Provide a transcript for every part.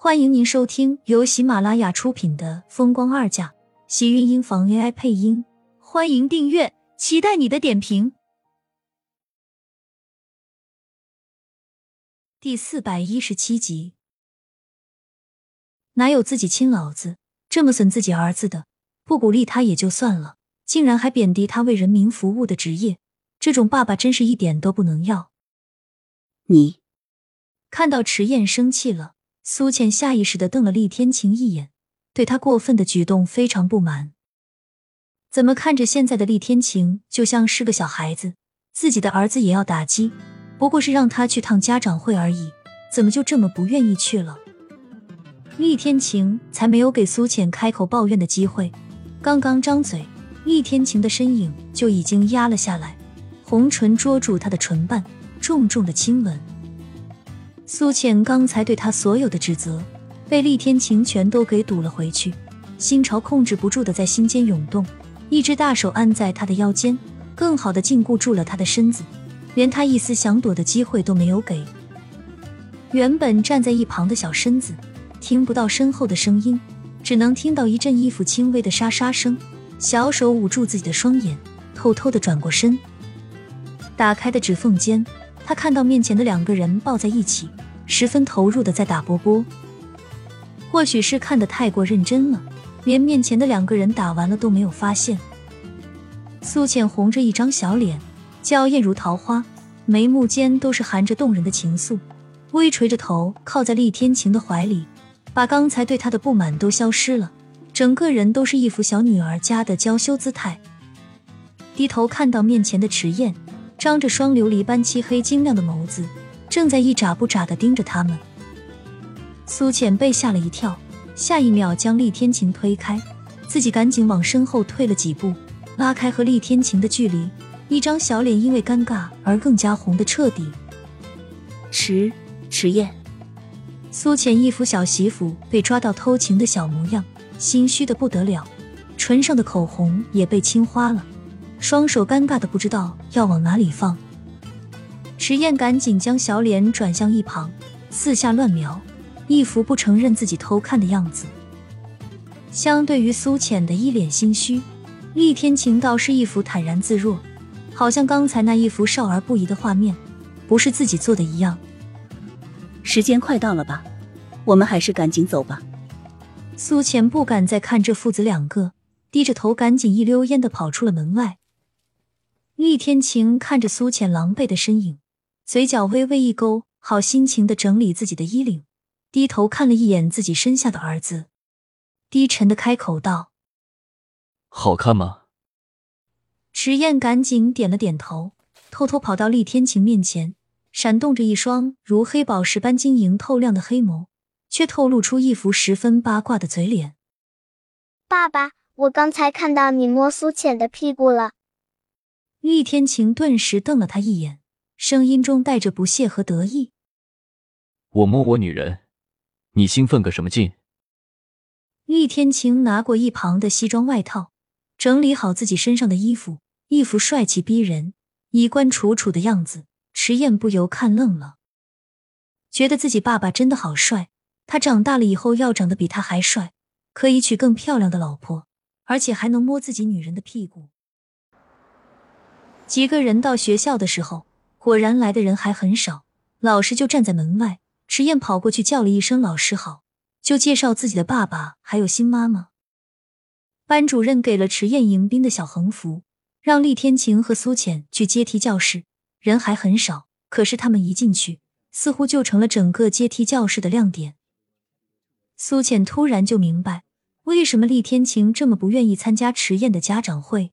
欢迎您收听由喜马拉雅出品的《风光二嫁》，喜运音房 AI 配音。欢迎订阅，期待你的点评。第四百一十七集，哪有自己亲老子这么损自己儿子的？不鼓励他也就算了，竟然还贬低他为人民服务的职业，这种爸爸真是一点都不能要。你看到迟燕生气了。苏倩下意识的瞪了厉天晴一眼，对他过分的举动非常不满。怎么看着现在的厉天晴就像是个小孩子，自己的儿子也要打击，不过是让他去趟家长会而已，怎么就这么不愿意去了？厉天晴才没有给苏浅开口抱怨的机会，刚刚张嘴，厉天晴的身影就已经压了下来，红唇捉住他的唇瓣，重重的亲吻。苏倩刚才对他所有的指责，被厉天晴全都给堵了回去，心潮控制不住的在心间涌动，一只大手按在他的腰间，更好的禁锢住了他的身子，连他一丝想躲的机会都没有给。原本站在一旁的小身子，听不到身后的声音，只能听到一阵衣服轻微的沙沙声，小手捂住自己的双眼，偷偷的转过身，打开的指缝间。他看到面前的两个人抱在一起，十分投入的在打波波。或许是看得太过认真了，连面前的两个人打完了都没有发现。苏浅红着一张小脸，娇艳如桃花，眉目间都是含着动人的情愫，微垂着头靠在厉天晴的怀里，把刚才对他的不满都消失了，整个人都是一副小女儿家的娇羞姿态。低头看到面前的迟燕。张着双琉璃般漆黑晶亮的眸子，正在一眨不眨的盯着他们。苏浅被吓了一跳，下一秒将厉天晴推开，自己赶紧往身后退了几步，拉开和厉天晴的距离。一张小脸因为尴尬而更加红的彻底。迟迟燕，苏浅一副小媳妇被抓到偷情的小模样，心虚的不得了，唇上的口红也被亲花了。双手尴尬的不知道要往哪里放，池燕赶紧将小脸转向一旁，四下乱瞄，一副不承认自己偷看的样子。相对于苏浅的一脸心虚，厉天晴倒是一副坦然自若，好像刚才那一幅少儿不宜的画面不是自己做的一样。时间快到了吧，我们还是赶紧走吧。苏浅不敢再看这父子两个，低着头赶紧一溜烟的跑出了门外。厉天晴看着苏浅狼狈的身影，嘴角微微一勾，好心情的整理自己的衣领，低头看了一眼自己身下的儿子，低沉的开口道：“好看吗？”池燕赶紧点了点头，偷偷跑到厉天晴面前，闪动着一双如黑宝石般晶莹透亮的黑眸，却透露出一副十分八卦的嘴脸。“爸爸，我刚才看到你摸苏浅的屁股了。”厉天晴顿时瞪了他一眼，声音中带着不屑和得意：“我摸我女人，你兴奋个什么劲？”厉天晴拿过一旁的西装外套，整理好自己身上的衣服，一副帅气逼人、衣冠楚楚的样子。迟燕不由看愣了，觉得自己爸爸真的好帅。他长大了以后要长得比他还帅，可以娶更漂亮的老婆，而且还能摸自己女人的屁股。几个人到学校的时候，果然来的人还很少。老师就站在门外，迟燕跑过去叫了一声“老师好”，就介绍自己的爸爸还有新妈妈。班主任给了迟燕迎宾的小横幅，让厉天晴和苏浅去阶梯教室。人还很少，可是他们一进去，似乎就成了整个阶梯教室的亮点。苏浅突然就明白，为什么厉天晴这么不愿意参加迟燕的家长会。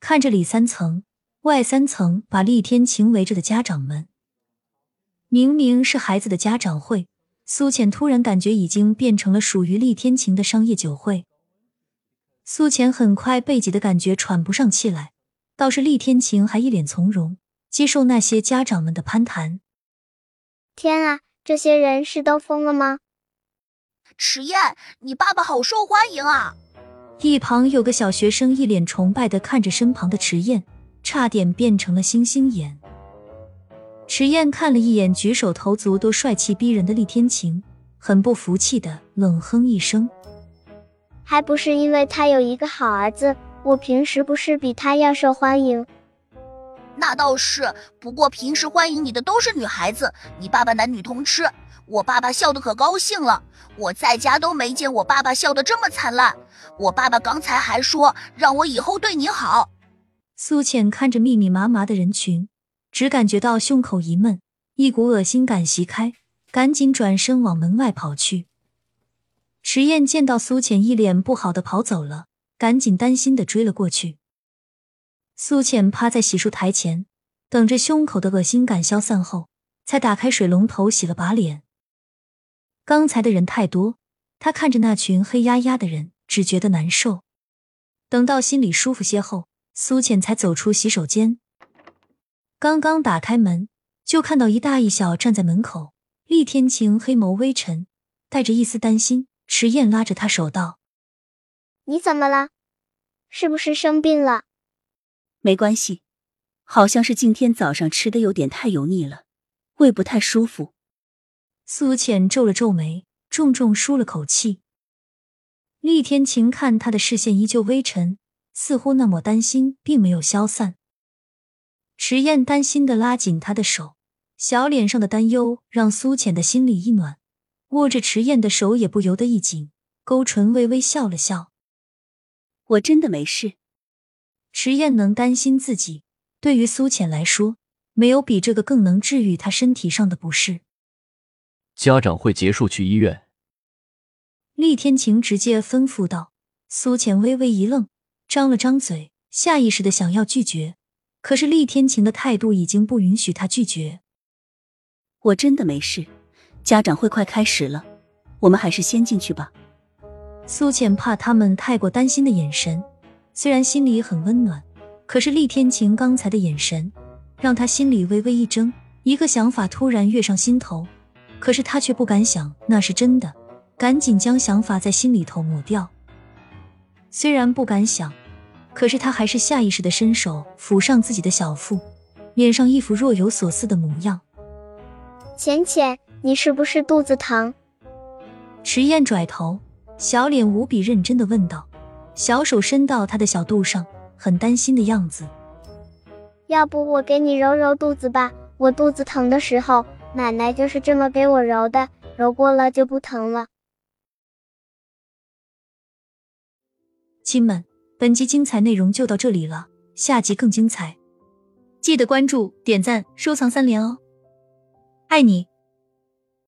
看着里三层外三层把厉天晴围着的家长们，明明是孩子的家长会，苏浅突然感觉已经变成了属于厉天晴的商业酒会。苏浅很快被挤的感觉喘不上气来，倒是厉天晴还一脸从容，接受那些家长们的攀谈。天啊，这些人是都疯了吗？迟燕，你爸爸好受欢迎啊！一旁有个小学生一脸崇拜的看着身旁的迟燕，差点变成了星星眼。迟燕看了一眼举手投足都帅气逼人的厉天晴，很不服气的冷哼一声：“还不是因为他有一个好儿子，我平时不是比他要受欢迎？”那倒是，不过平时欢迎你的都是女孩子，你爸爸男女通吃。我爸爸笑得可高兴了，我在家都没见我爸爸笑得这么灿烂。我爸爸刚才还说让我以后对你好。苏浅看着密密麻麻的人群，只感觉到胸口一闷，一股恶心感袭开，赶紧转身往门外跑去。迟燕见到苏浅一脸不好的跑走了，赶紧担心的追了过去。苏浅趴在洗漱台前，等着胸口的恶心感消散后，才打开水龙头洗了把脸。刚才的人太多，他看着那群黑压压的人，只觉得难受。等到心里舒服些后，苏浅才走出洗手间。刚刚打开门，就看到一大一小站在门口。厉天晴黑眸微沉，带着一丝担心。迟燕拉着他手道：“你怎么了？是不是生病了？”“没关系，好像是今天早上吃的有点太油腻了，胃不太舒服。”苏浅皱了皱眉，重重舒了口气。厉天晴看他的视线依旧微沉，似乎那抹担心并没有消散。迟燕担心的拉紧他的手，小脸上的担忧让苏浅的心里一暖，握着迟燕的手也不由得一紧，勾唇微微笑了笑：“我真的没事。”迟燕能担心自己，对于苏浅来说，没有比这个更能治愈他身体上的不适。家长会结束，去医院。厉天晴直接吩咐道。苏浅微微一愣，张了张嘴，下意识的想要拒绝，可是厉天晴的态度已经不允许他拒绝。我真的没事，家长会快开始了，我们还是先进去吧。苏浅怕他们太过担心的眼神，虽然心里很温暖，可是厉天晴刚才的眼神让他心里微微一怔，一个想法突然跃上心头。可是他却不敢想那是真的，赶紧将想法在心里头抹掉。虽然不敢想，可是他还是下意识的伸手抚上自己的小腹，脸上一副若有所思的模样。浅浅，你是不是肚子疼？迟燕拽头，小脸无比认真的问道，小手伸到他的小肚上，很担心的样子。要不我给你揉揉肚子吧，我肚子疼的时候。奶奶就是这么给我揉的，揉过了就不疼了。亲们，本集精彩内容就到这里了，下集更精彩，记得关注、点赞、收藏三连哦，爱你！